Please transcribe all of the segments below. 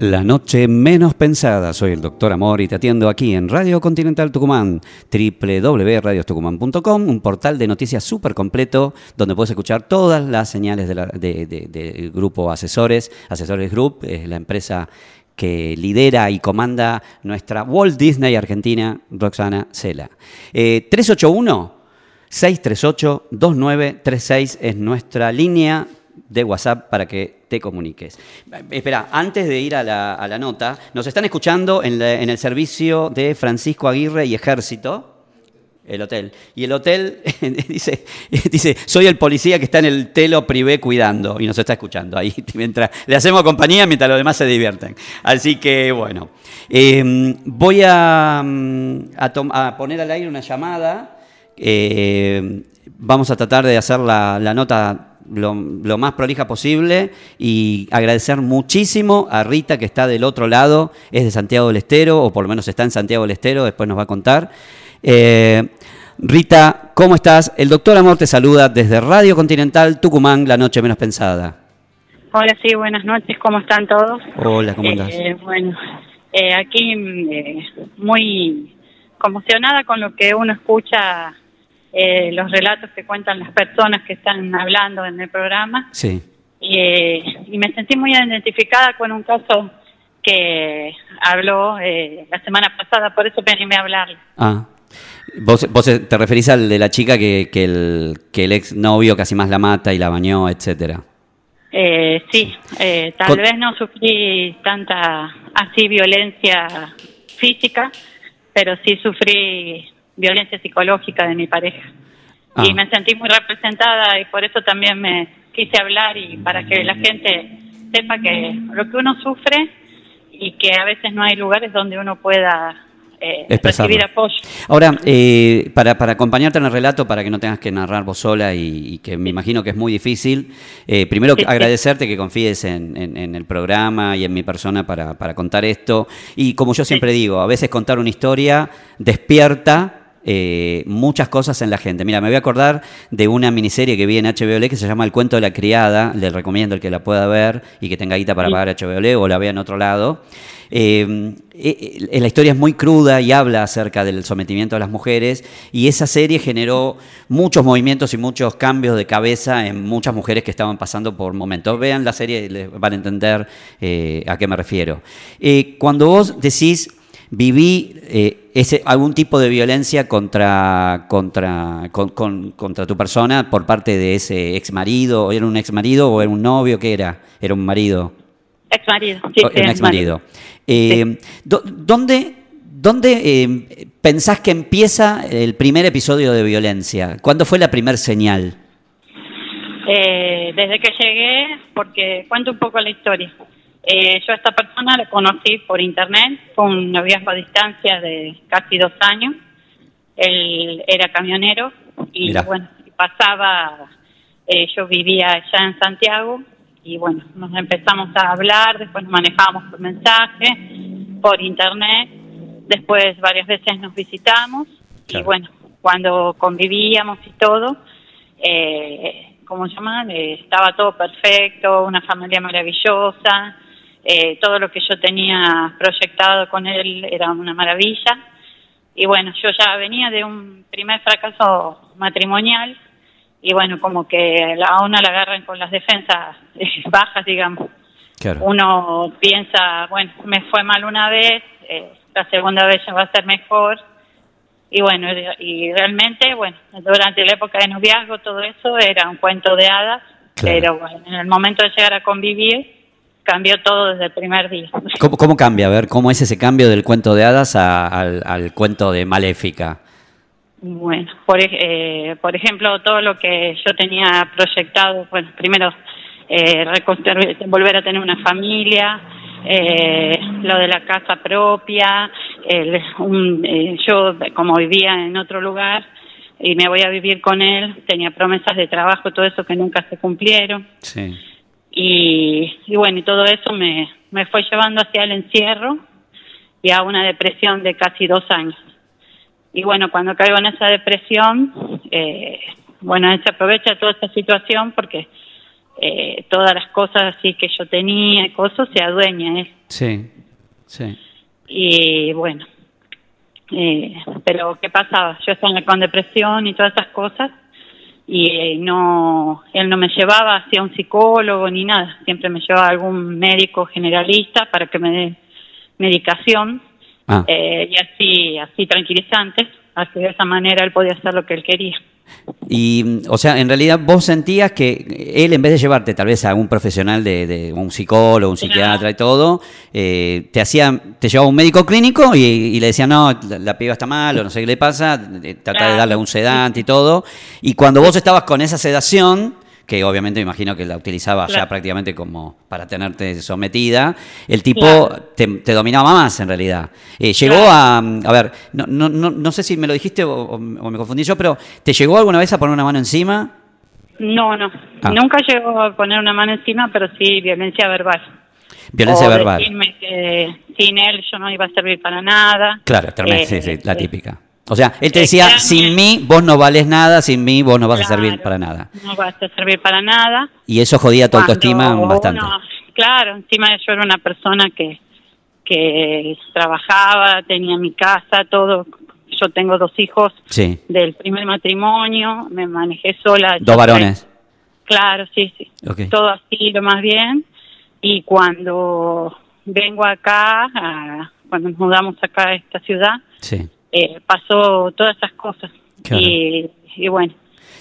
La noche menos pensada. Soy el doctor Amor y te atiendo aquí en Radio Continental Tucumán, www.radiostucumán.com, un portal de noticias súper completo donde puedes escuchar todas las señales del grupo Asesores. Asesores Group es la empresa que lidera y comanda nuestra Walt Disney Argentina, Roxana Cela. 381 638 2936 es nuestra línea de WhatsApp para que te comuniques. Espera, antes de ir a la, nota, nos están escuchando en, el servicio de Francisco Aguirre y Ejército, el hotel. Y el hotel dice, dice, soy el policía que está en el telo privé cuidando y nos está escuchando ahí mientras le hacemos compañía mientras los demás se divierten. Así que bueno, em, voy a, mm, a, poner al aire una llamada. Eh, vamos a tratar de hacer la, la nota lo, más prolija posible y agradecer muchísimo a Rita que está del otro lado, es de Santiago del Estero, o por lo menos está en Santiago del Estero, después nos va a contar. Eh, Rita, ¿cómo estás? El doctor Amor te saluda desde Radio Continental Tucumán, la noche menos pensada. Hola, sí, buenas noches, ¿cómo están todos? Hola, ¿cómo estás? Eh, bueno, eh, aquí muy conmocionada con lo que uno escucha eh, los relatos que cuentan las personas que están hablando en el programa. Sí. Eh, y me sentí muy identificada con un caso que habló eh, la semana pasada, por eso me animé a hablarle. Ah. ¿Vos, vos te referís al de la chica que, que, el, que el ex novio casi más la mata y la bañó, etcétera? sí, tal vez no sufrí tanta así violencia física, pero sí sufrí violencia psicológica de mi pareja. Y ah. me sentí muy representada y por eso también me quise hablar y para que la gente sepa que lo que uno sufre y que a veces no hay lugares donde uno pueda eh, recibir apoyo. Ahora, eh, para, para, acompañarte en el relato, para que no tengas que narrar vos sola y, que me imagino que es muy difícil, eh, primero agradecerte que confíes en, en, el programa y en mi persona para, para contar esto. Y como yo siempre digo, a veces contar una historia despierta eh, muchas cosas en la gente. Mira, me voy a acordar de una miniserie que vi en HBO que se llama El cuento de la criada, le recomiendo el que la pueda ver y que tenga guita para pagar HBO o la vea en otro lado. Eh, eh, la historia es muy cruda y habla acerca del sometimiento de las mujeres y esa serie generó muchos movimientos y muchos cambios de cabeza en muchas mujeres que estaban pasando por momentos. Vean la serie y les van a entender a qué me refiero. cuando vos decís viví eh, ese, algún tipo de violencia contra, contra, contra tu persona por parte de ese ex marido, ¿era un ex marido o era un novio? ¿Qué era? ¿Era un marido? Ex marido, sí. ex marido. Eh, ¿Dónde, dónde eh, pensás que empieza el primer episodio de violencia? ¿Cuándo fue la primera señal? desde que llegué, porque cuento un poco la historia. Eh, yo a esta persona la conocí por internet, fue un noviazgo a distancia de casi dos años. Él era camionero y bueno, pasaba, eh, yo vivía allá en Santiago y bueno, nos empezamos a hablar, después nos manejábamos por mensaje, por internet, después varias veces nos visitamos y bueno, cuando convivíamos y todo, eh, ¿cómo se llama? Eh, estaba todo perfecto, una familia maravillosa, eh, todo lo que yo tenía proyectado con él era una maravilla. Y bueno, yo ya venía de un primer fracaso matrimonial y bueno, como que a una la agarran con las defensas bajas, digamos. Uno piensa, bueno, me fue mal una vez, eh, la segunda vez ya va a ser mejor. Y bueno, y realmente, bueno, durante la época de noviazgo todo eso era un cuento de hadas, pero bueno, en el momento de llegar a convivir, cambió todo desde el primer día. ¿Cómo, cambia? A ver, ¿cómo es ese cambio del cuento de hadas al, cuento de Maléfica? Bueno, por, eh, por ejemplo, todo lo que yo tenía proyectado, bueno, primero eh, volver a tener una familia, eh, lo de la casa propia, el, eh, yo como vivía en otro lugar y me voy a vivir con él, tenía promesas de trabajo, todo eso que nunca se cumplieron. Sí. Y, bueno, y todo eso me, me fue llevando hacia el encierro y a una depresión de casi dos años. Y bueno, cuando caigo en esa depresión, eh, bueno, se aprovecha toda esta situación porque eh, todas las cosas así que yo tenía y cosas se adueña él. Sí, sí. Y bueno, eh, pero ¿qué pasaba? Yo estaba con depresión y todas esas cosas y eh, no, él no me llevaba hacia un psicólogo ni nada, siempre me llevaba a algún médico generalista para que me dé medicación Ah. eh, y así, así tranquilizantes, así de esa manera él podía hacer lo que él quería. Y, o sea, en realidad vos sentías que él, en vez de llevarte tal vez a un profesional de, de un psicólogo, un psiquiatra y todo, eh, te hacía, te llevaba a un médico clínico y, y le decía, no, la, la piba está mal o no sé qué le pasa, eh, trata de darle un sedante y todo. Y cuando vos estabas con esa sedación, que obviamente me imagino que la utilizaba ya prácticamente como para tenerte sometida, el tipo Claro. te, te dominaba más en realidad. Eh, llegó a, a ver, no, no, no, no sé si me lo dijiste o, me confundí yo, pero ¿te llegó alguna vez a poner una mano encima? No, no, Ah. nunca llegó a poner una mano encima, pero sí violencia verbal. Violencia O verbal. decirme que sin él yo no iba a servir para nada. Claro, terminé, Eh, sí, sí, la eh, típica. O sea, él te eh, decía, claro. sin mí vos no vales nada, sin mí vos no vas a servir para nada. No vas a servir para nada. Y eso jodía tu autoestima bastante. uno- claro, encima yo era una persona que, que trabajaba, tenía mi casa, todo. Yo tengo dos hijos Sí, del primer matrimonio, me manejé sola. dos varones. Claro, sí, sí. Todo así, lo más bien. Y cuando vengo acá, a- cuando nos mudamos acá a esta ciudad, Sí. Eh, pasó todas esas cosas. Claro. Y, y bueno,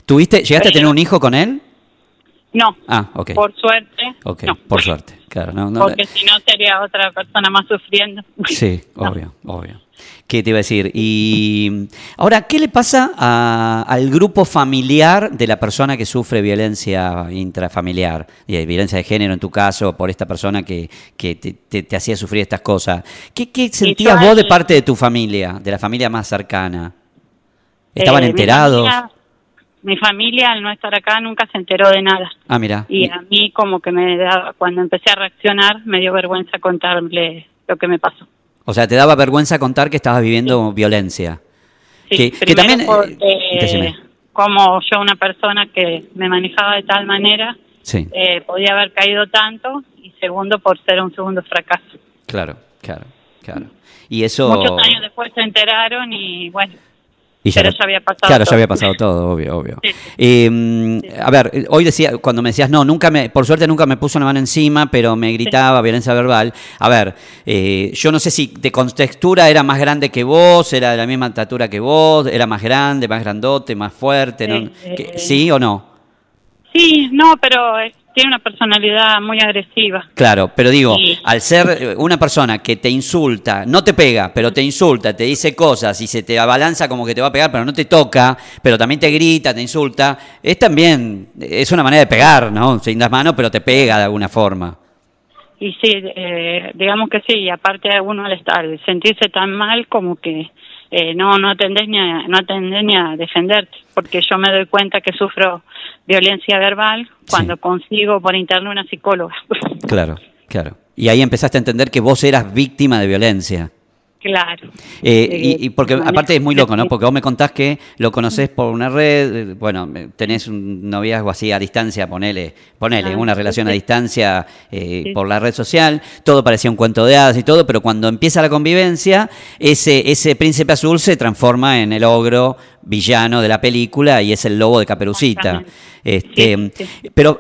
¿Tuviste, llegaste a tener un hijo con él? no, Ah, ok. por suerte. Ok, no. por suerte. Claro, no, no, Porque si no sería otra persona más sufriendo. Sí, obvio, obvio. ¿Qué te iba a decir? Y ahora, ¿qué le pasa a- al grupo familiar de la persona que sufre violencia intrafamiliar? Y hay violencia de género en tu caso, por esta persona que, que te, te- te hacía sufrir estas cosas. ¿Qué, qué sentías vos de parte de tu familia, de la familia más cercana? ¿Estaban Eh, mi enterados? familia- Mi familia, al no estar acá, nunca se enteró de nada. Ah, mira. Y a mí como que me daba, cuando empecé a reaccionar, me dio vergüenza contarle lo que me pasó. O sea, te daba vergüenza contar que estabas viviendo violencia. Sí, Que- que primero también, eh, porque decime. como yo una persona que me manejaba de tal manera, Sí, eh, podía haber caído tanto, y segundo por ser un segundo fracaso. claro, claro, claro. Y eso... Muchos años después se enteraron y bueno, Y Pero ya había pasado Claro, ya todo. había pasado todo, obvio, obvio. Sí. Eh, A ver, eh, hoy decía, cuando me decías, no, nunca me, por suerte nunca me puso una mano encima, pero me gritaba violencia verbal. A ver, eh, yo no sé si de contextura era más grande que vos, era de la misma estatura que vos, era más grande, más grandote, más fuerte, ¿no? Eh, ¿Sí o no? sí, no, pero tiene una personalidad muy agresiva. Claro, pero digo, Sí. al ser eh, una persona que te insulta, no te pega, pero te insulta, te dice cosas y se te abalanza como que te va a pegar, pero no te toca, pero también te grita, te insulta, es también, es una manera de pegar, ¿no? Sin las manos, pero te pega de alguna forma. Y sí, eh, digamos que sí, y aparte uno al estar, sentirse tan mal como que eh, no no atendés ni a, no atendés ni a defenderte, porque yo me doy cuenta que sufro violencia verbal cuando Sí. consigo por interno una psicóloga. Claro, claro. Y ahí empezaste a entender que vos eras víctima de violencia. Claro. Eh, Eh, y, y porque aparte es muy loco, ¿no? Porque vos me contás que lo conocés por una red, eh, bueno, me- tenés un noviazgo así a distancia, ponele, ponele, Ah, una sí, relación a distancia eh, Sí. por la red social, todo parecía un cuento de hadas y todo, pero cuando empieza la convivencia, ese, ese príncipe azul se transforma en el ogro villano de la película y es el lobo de Caperucita. Este. Pero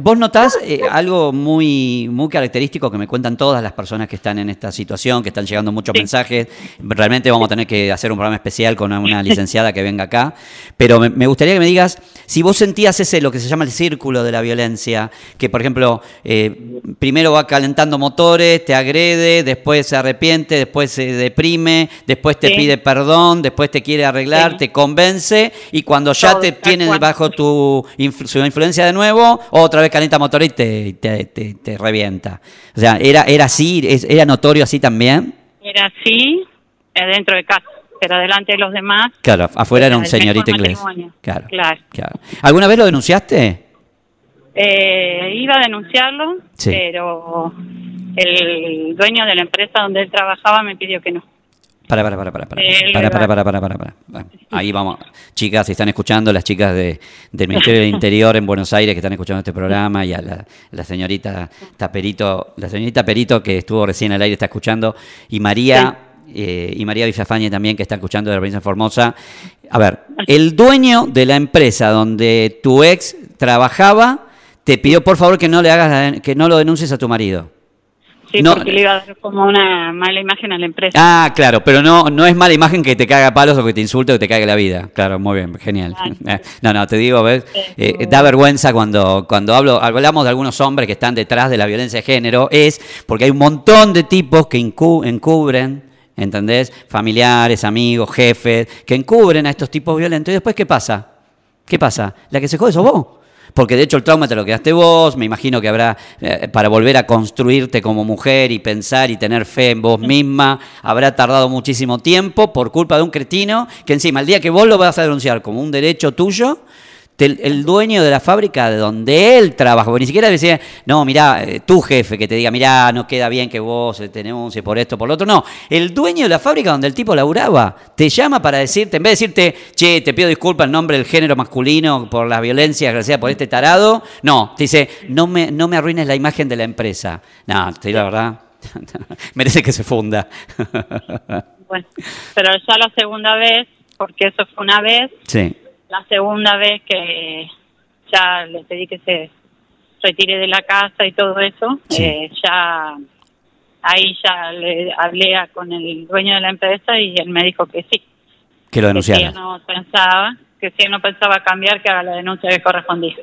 vos notás eh, algo muy, muy característico que me cuentan todas las personas que están en esta situación, que están llegando muchos Sí. Mensajes. Realmente vamos a tener que hacer un programa especial con una licenciada que venga acá. Pero me, me gustaría que me digas si vos sentías ese, lo que se llama el círculo de la violencia, que por ejemplo, eh, primero va calentando motores, te agrede, después se arrepiente, después se deprime, después te Sí. pide perdón, después te quiere arreglar, Sí. te convence y cuando ya Todo, te tal tiene cual. bajo tu influ- su influencia de nuevo, otra vez calienta motor y te, te, te- te revienta. O sea, ¿era, era así? ¿Es- ¿Era notorio así también? Era así dentro de casa, pero delante de los demás. Claro, afuera era un señorito inglés. Claro, Claro. claro. ¿Alguna vez lo denunciaste? Eh, iba a denunciarlo, Sí. pero el dueño de la empresa donde él trabajaba me pidió que no. Para, para, para, para, para, para, para, lugar. para, para, para, para. Ahí vamos. Chicas, si están escuchando, las chicas de, del Ministerio del Interior en Buenos Aires que están escuchando este programa y a la, la señorita Taperito, la señorita Perito que estuvo recién al aire está escuchando y María eh, y María Villafañe también que está escuchando de la provincia de Formosa. A ver, el dueño de la empresa donde tu ex trabajaba te pidió por favor que no le hagas la- que no lo denuncies a tu marido. Sí, No. porque le iba a dar como una mala imagen a la empresa. Ah, claro, pero no, no es mala imagen que te caga palos o que te insulte o que te cague la vida. Claro, muy bien, genial. Claro. No, no, te digo, ¿ves? Eh, da vergüenza cuando, cuando hablo, hablamos de algunos hombres que están detrás de la violencia de género, es porque hay un montón de tipos que encu- encubren, ¿entendés? Familiares, amigos, jefes, que encubren a estos tipos violentos. ¿Y después qué pasa? ¿Qué pasa? La que se jode sos vos. Porque de hecho el trauma te lo quedaste vos, me imagino que habrá, eh, para volver a construirte como mujer y pensar y tener fe en vos misma, habrá tardado muchísimo tiempo por culpa de un cretino que encima el día que vos lo vas a denunciar como un derecho tuyo, te- el dueño de la fábrica de donde él trabaja, porque ni siquiera decía, no, mirá, eh, tu jefe que te diga, mirá, no queda bien que vos te denuncies por esto, por lo otro, no, el dueño de la fábrica donde el tipo laburaba, te llama para decirte, en vez de decirte, che, te pido disculpas en nombre del género masculino por las violencias gracias por este tarado, no, te dice, no me, no me arruines la imagen de la empresa. No, te digo la verdad, merece que se funda. Bueno, pero ya la segunda vez, porque eso fue una vez, sí, la segunda vez que ya le pedí que se retire de la casa y todo eso, Sí. eh, ya ahí ya le hablé a- con el dueño de la empresa y él me dijo que sí, que lo que si denunciara. no pensaba, que si él no pensaba cambiar, que haga la denuncia que correspondía.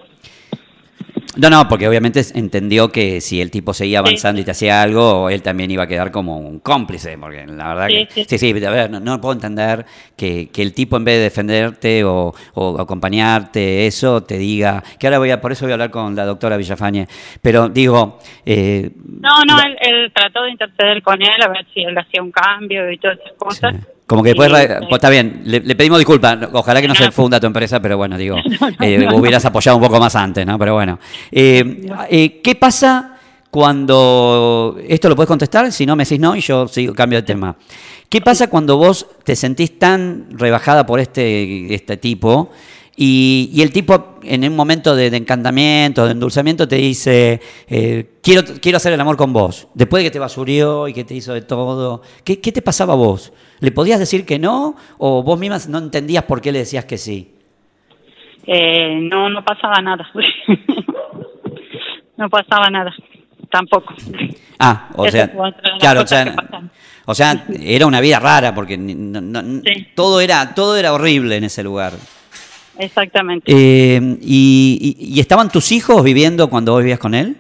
No, no, porque obviamente entendió que si el tipo seguía avanzando y te hacía algo, él también iba a quedar como un cómplice, porque la verdad Sí, que... sí. Sí, sí, a ver, no, no puedo entender que, que el tipo en vez de defenderte o, o acompañarte, eso, te diga... Que ahora voy a, por eso voy a hablar con la doctora Villafañe, pero digo... eh, No, no, la- él, él trató de interceder con él a ver si él hacía un cambio y todas esas cosas. Como que después, eh, pues está bien, le, le pedimos disculpas, ojalá que no se funda tu empresa, pero bueno, digo, No, no, eh, no, hubieras apoyado un poco más antes, ¿no? Pero bueno. Eh, eh, ¿Qué pasa cuando, esto lo puedes contestar, si no me decís no y yo sigo, cambio de tema. ¿Qué pasa cuando vos te sentís tan rebajada por este, este tipo y, y el tipo en un momento de, de encantamiento, de endulzamiento, te dice, eh, quiero, quiero hacer el amor con vos, después de que te basurió y que te hizo de todo, ¿qué, qué te pasaba a vos? ¿Le podías decir que no o vos misma no entendías por qué le decías que sí? Eh, no, no pasaba nada. no pasaba nada, tampoco. Ah, o sea, claro, o sea, o era una vida rara porque ni- no- no- Sí. todo era todo era horrible en ese lugar. Exactamente. Eh, y, y- y estaban tus hijos viviendo cuando vos vivías con él?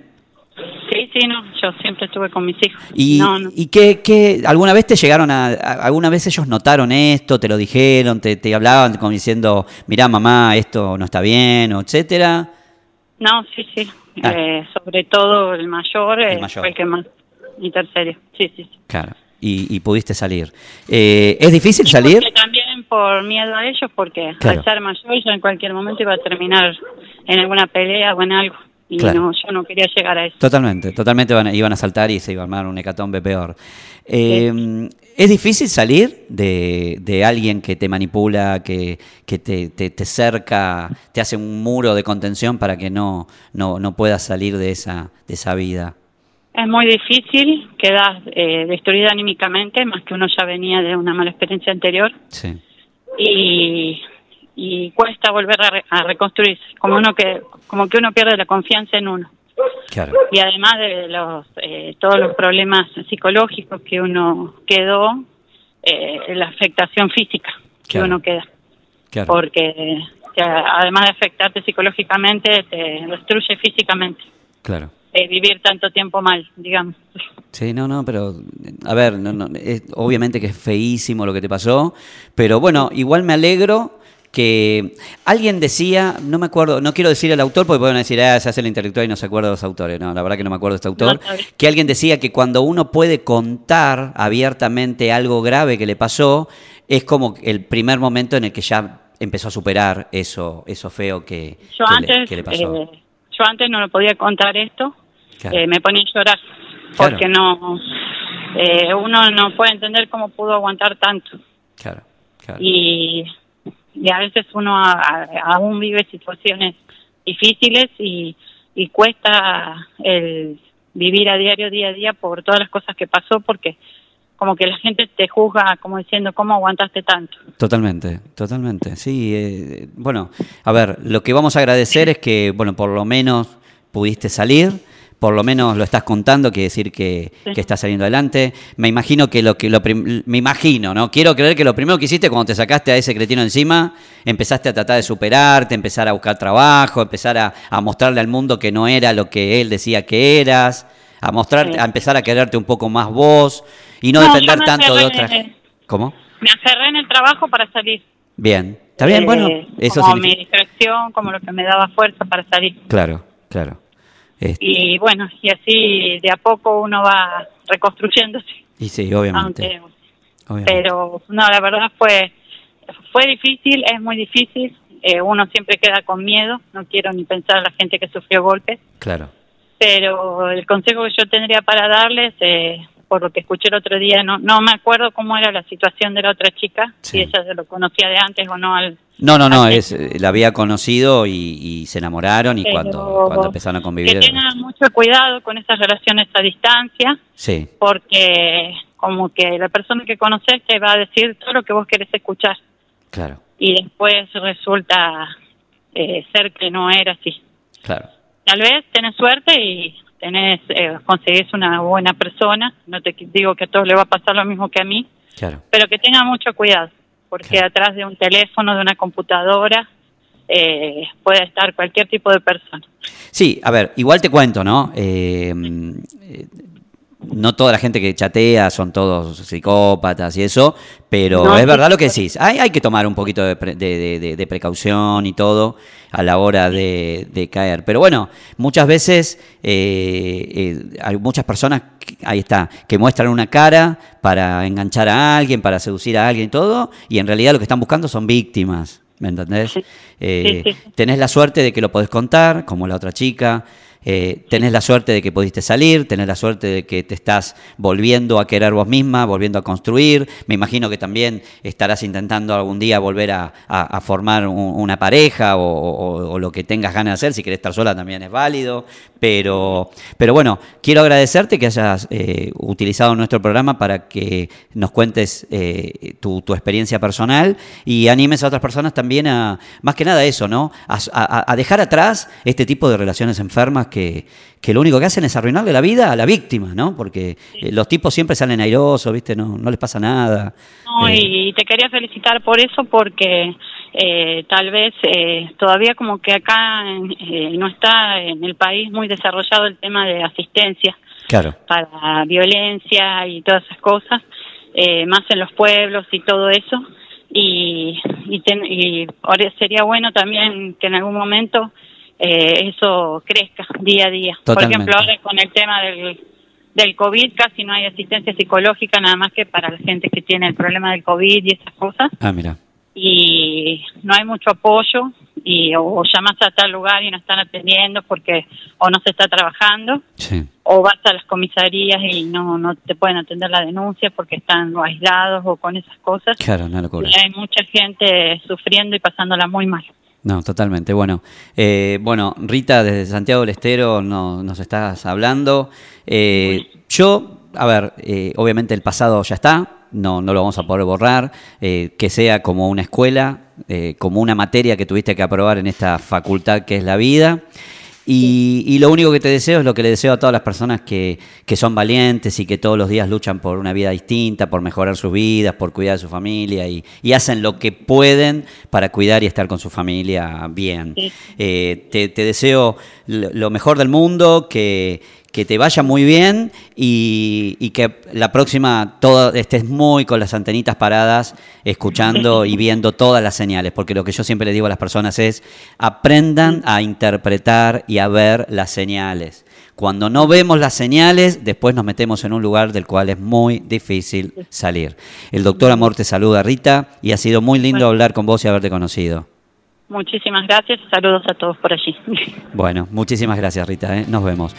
Sí, sí, no, yo siempre estuve con mis hijos. ¿Y, no, no. y qué, qué- alguna vez te llegaron a, a- alguna vez ellos notaron esto, te lo dijeron, te, te hablaban como diciendo, mirá mamá, esto no está bien, o etcétera? No, sí, sí. Ah. Eh, sobre todo el mayor, El eh, mayor. fue el que más intercedió. Sí, sí, sí. Claro. Y, y pudiste salir. Eh, ¿Es difícil salir? También por miedo a ellos, porque Claro. al ser mayor yo en cualquier momento iba a terminar en alguna pelea o en algo. Y Claro. no, yo no quería llegar a eso. Totalmente, totalmente van iban a saltar y se iba a armar un hecatombe peor. Eh, ¿Es difícil salir de, de alguien que te manipula, que, que te, te- te cerca, te hace un muro de contención para que no, no, no puedas salir de esa, de esa vida? Es muy difícil, quedas eh, destruida anímicamente, más que uno ya venía de una mala experiencia anterior. Sí, y, y cuesta volver a, re- a reconstruirse, como uno que como que uno pierde la confianza en uno claro. y además de los eh, todos los problemas psicológicos que uno quedó, eh, la afectación física que Claro. uno queda, claro. porque que además de afectarte psicológicamente te destruye físicamente claro. Eh, vivir tanto tiempo mal, digamos. Sí, no, no, pero a ver, no, no, es- obviamente que es feísimo lo que te pasó, pero bueno, igual me alegro que alguien decía, no me acuerdo, no quiero decir el autor porque pueden decir, ah, se hace el intelectual y no se acuerda de los autores, no, la verdad que no me acuerdo de este autor, No, que alguien decía que cuando uno puede contar abiertamente algo grave que le pasó, es como el primer momento en el que ya empezó a superar eso, eso feo que, Yo que le- antes que le pasó. eh, yo antes no lo podía contar esto, Claro. eh, me ponía a llorar Claro. porque no eh, uno no puede entender cómo pudo aguantar tanto. Claro, claro. Y, y a veces uno a- a- aún vive situaciones difíciles y, y cuesta el vivir a diario, día a día, por todas las cosas que pasó, porque como que la gente te juzga como diciendo, ¿cómo aguantaste tanto? Totalmente, totalmente. Sí, eh, bueno, a ver, lo que vamos a agradecer es que, bueno, por lo menos pudiste salir, por lo menos lo estás contando, quiere decir que, Sí. que estás saliendo adelante. Me imagino que lo que lo me imagino, ¿no? Quiero creer que lo primero que hiciste cuando te sacaste a ese cretino encima, empezaste a tratar de superarte, empezar a buscar trabajo, empezar a, a mostrarle al mundo que no era lo que él decía que eras, a mostrar, Sí. a empezar a quererte un poco más vos y no, depender tanto de otras. ¿Cómo? Me aferré en el trabajo para salir. Bien, está bien, Eh, bueno, eso como significa... mi distracción, como lo que me daba fuerza para salir. Claro, claro. Este, Y bueno, y así de a poco uno va reconstruyéndose. y sí, obviamente. Aunque, obviamente. pero no, la verdad fue fue difícil, es muy difícil. Eh, uno siempre queda con miedo. No quiero ni pensar a la gente que sufrió golpes. Claro, Pero el consejo que yo tendría para darles, eh, por lo que escuché el otro día, no no me acuerdo cómo era la situación de la otra chica, Sí. si ella se lo conocía de antes o no. Al, No, no, no, es, eh, la había conocido y, y se enamoraron y Pero cuando, cuando empezaron a convivir. Que tengan mucho cuidado con esas relaciones a distancia, Sí, porque como que la persona que conoces te va a decir todo lo que vos querés escuchar claro, y después resulta eh, ser que no era así. claro. Tal vez tenés suerte y tenés eh, conseguís una buena persona, no te digo que a todos les va a pasar lo mismo que a mí, Claro, pero que tengan mucho cuidado, porque Claro. atrás de un teléfono, de una computadora, eh, puede estar cualquier tipo de persona. Sí, a ver, igual te cuento, ¿no? Eh, eh, no toda la gente que chatea son todos psicópatas y eso, pero No, es verdad lo que decís. Hay, hay que tomar un poquito de, pre- de- de- de- de precaución y todo a la hora de, caer. Pero bueno, muchas veces eh, eh, hay muchas personas, que- ahí está, que muestran una cara para enganchar a alguien, para seducir a alguien y todo, y en realidad lo que están buscando son víctimas. ¿Me entendés? Eh. Tenés la suerte de que lo podés contar, como la otra chica. Eh, tenés la suerte de que pudiste salir, tenés la suerte de que te estás volviendo a querer vos misma, volviendo a construir. Me imagino que también estarás intentando algún día volver a, formar un- una pareja o, o- o lo que tengas ganas de hacer. Si querés estar sola también es válido. Pero, pero bueno, quiero agradecerte que hayas eh, utilizado nuestro programa para que nos cuentes eh, tu, tu experiencia personal y animes a otras personas también a, más que nada eso, ¿no? A, a- a dejar atrás este tipo de relaciones enfermas que, que lo único que hacen es arruinarle la vida a la víctima, ¿no? Porque eh, los tipos siempre salen airosos, ¿viste? No, no les pasa nada. No, Eh, y te quería felicitar por eso porque eh, tal vez eh, todavía como que acá eh, no está en el país muy desarrollado el tema de asistencia Claro, para violencia y todas esas cosas, eh, más en los pueblos y todo eso. Y, y, ten- y ahora sería bueno también que en algún momento eh, eso crezca día a día. Totalmente. Por ejemplo, ahora con el tema del, del COVID casi no hay asistencia psicológica, nada más que para la gente que tiene el problema del COVID y esas cosas. ah, mira. Y no hay mucho apoyo y o, o llamas a tal lugar y no están atendiendo porque o no se está trabajando Sí, o vas a las comisarías y no no te pueden atender la denuncia porque están aislados o con esas cosas. claro, una locura. Y hay mucha gente sufriendo y pasándola muy mal. No, totalmente. Bueno, eh, bueno, Rita desde Santiago del Estero no- nos estás hablando. Eh, yo, a ver, eh, obviamente el pasado ya está, no, no lo vamos a poder borrar, eh, que sea como una escuela, eh, como una materia que tuviste que aprobar en esta facultad que es la vida. Y, y lo único que te deseo es lo que le deseo a todas las personas que, que son valientes y que todos los días luchan por una vida distinta, por mejorar sus vidas, por cuidar de su familia y, y hacen lo que pueden para cuidar y estar con su familia bien. Eh, te, te deseo lo lo mejor del mundo, que, que te vaya muy bien y, y que la próxima todo, estés muy con las antenitas paradas, escuchando y viendo todas las señales, porque lo que yo siempre le digo a las personas es, aprendan a interpretar y a ver las señales. Cuando no vemos las señales, después nos metemos en un lugar del cual es muy difícil salir. El doctor Amor te saluda, Rita, y ha sido muy lindo Bueno. hablar con vos y haberte conocido. Muchísimas gracias. Saludos a todos por allí. Bueno, muchísimas gracias Rita, ¿eh? nos vemos.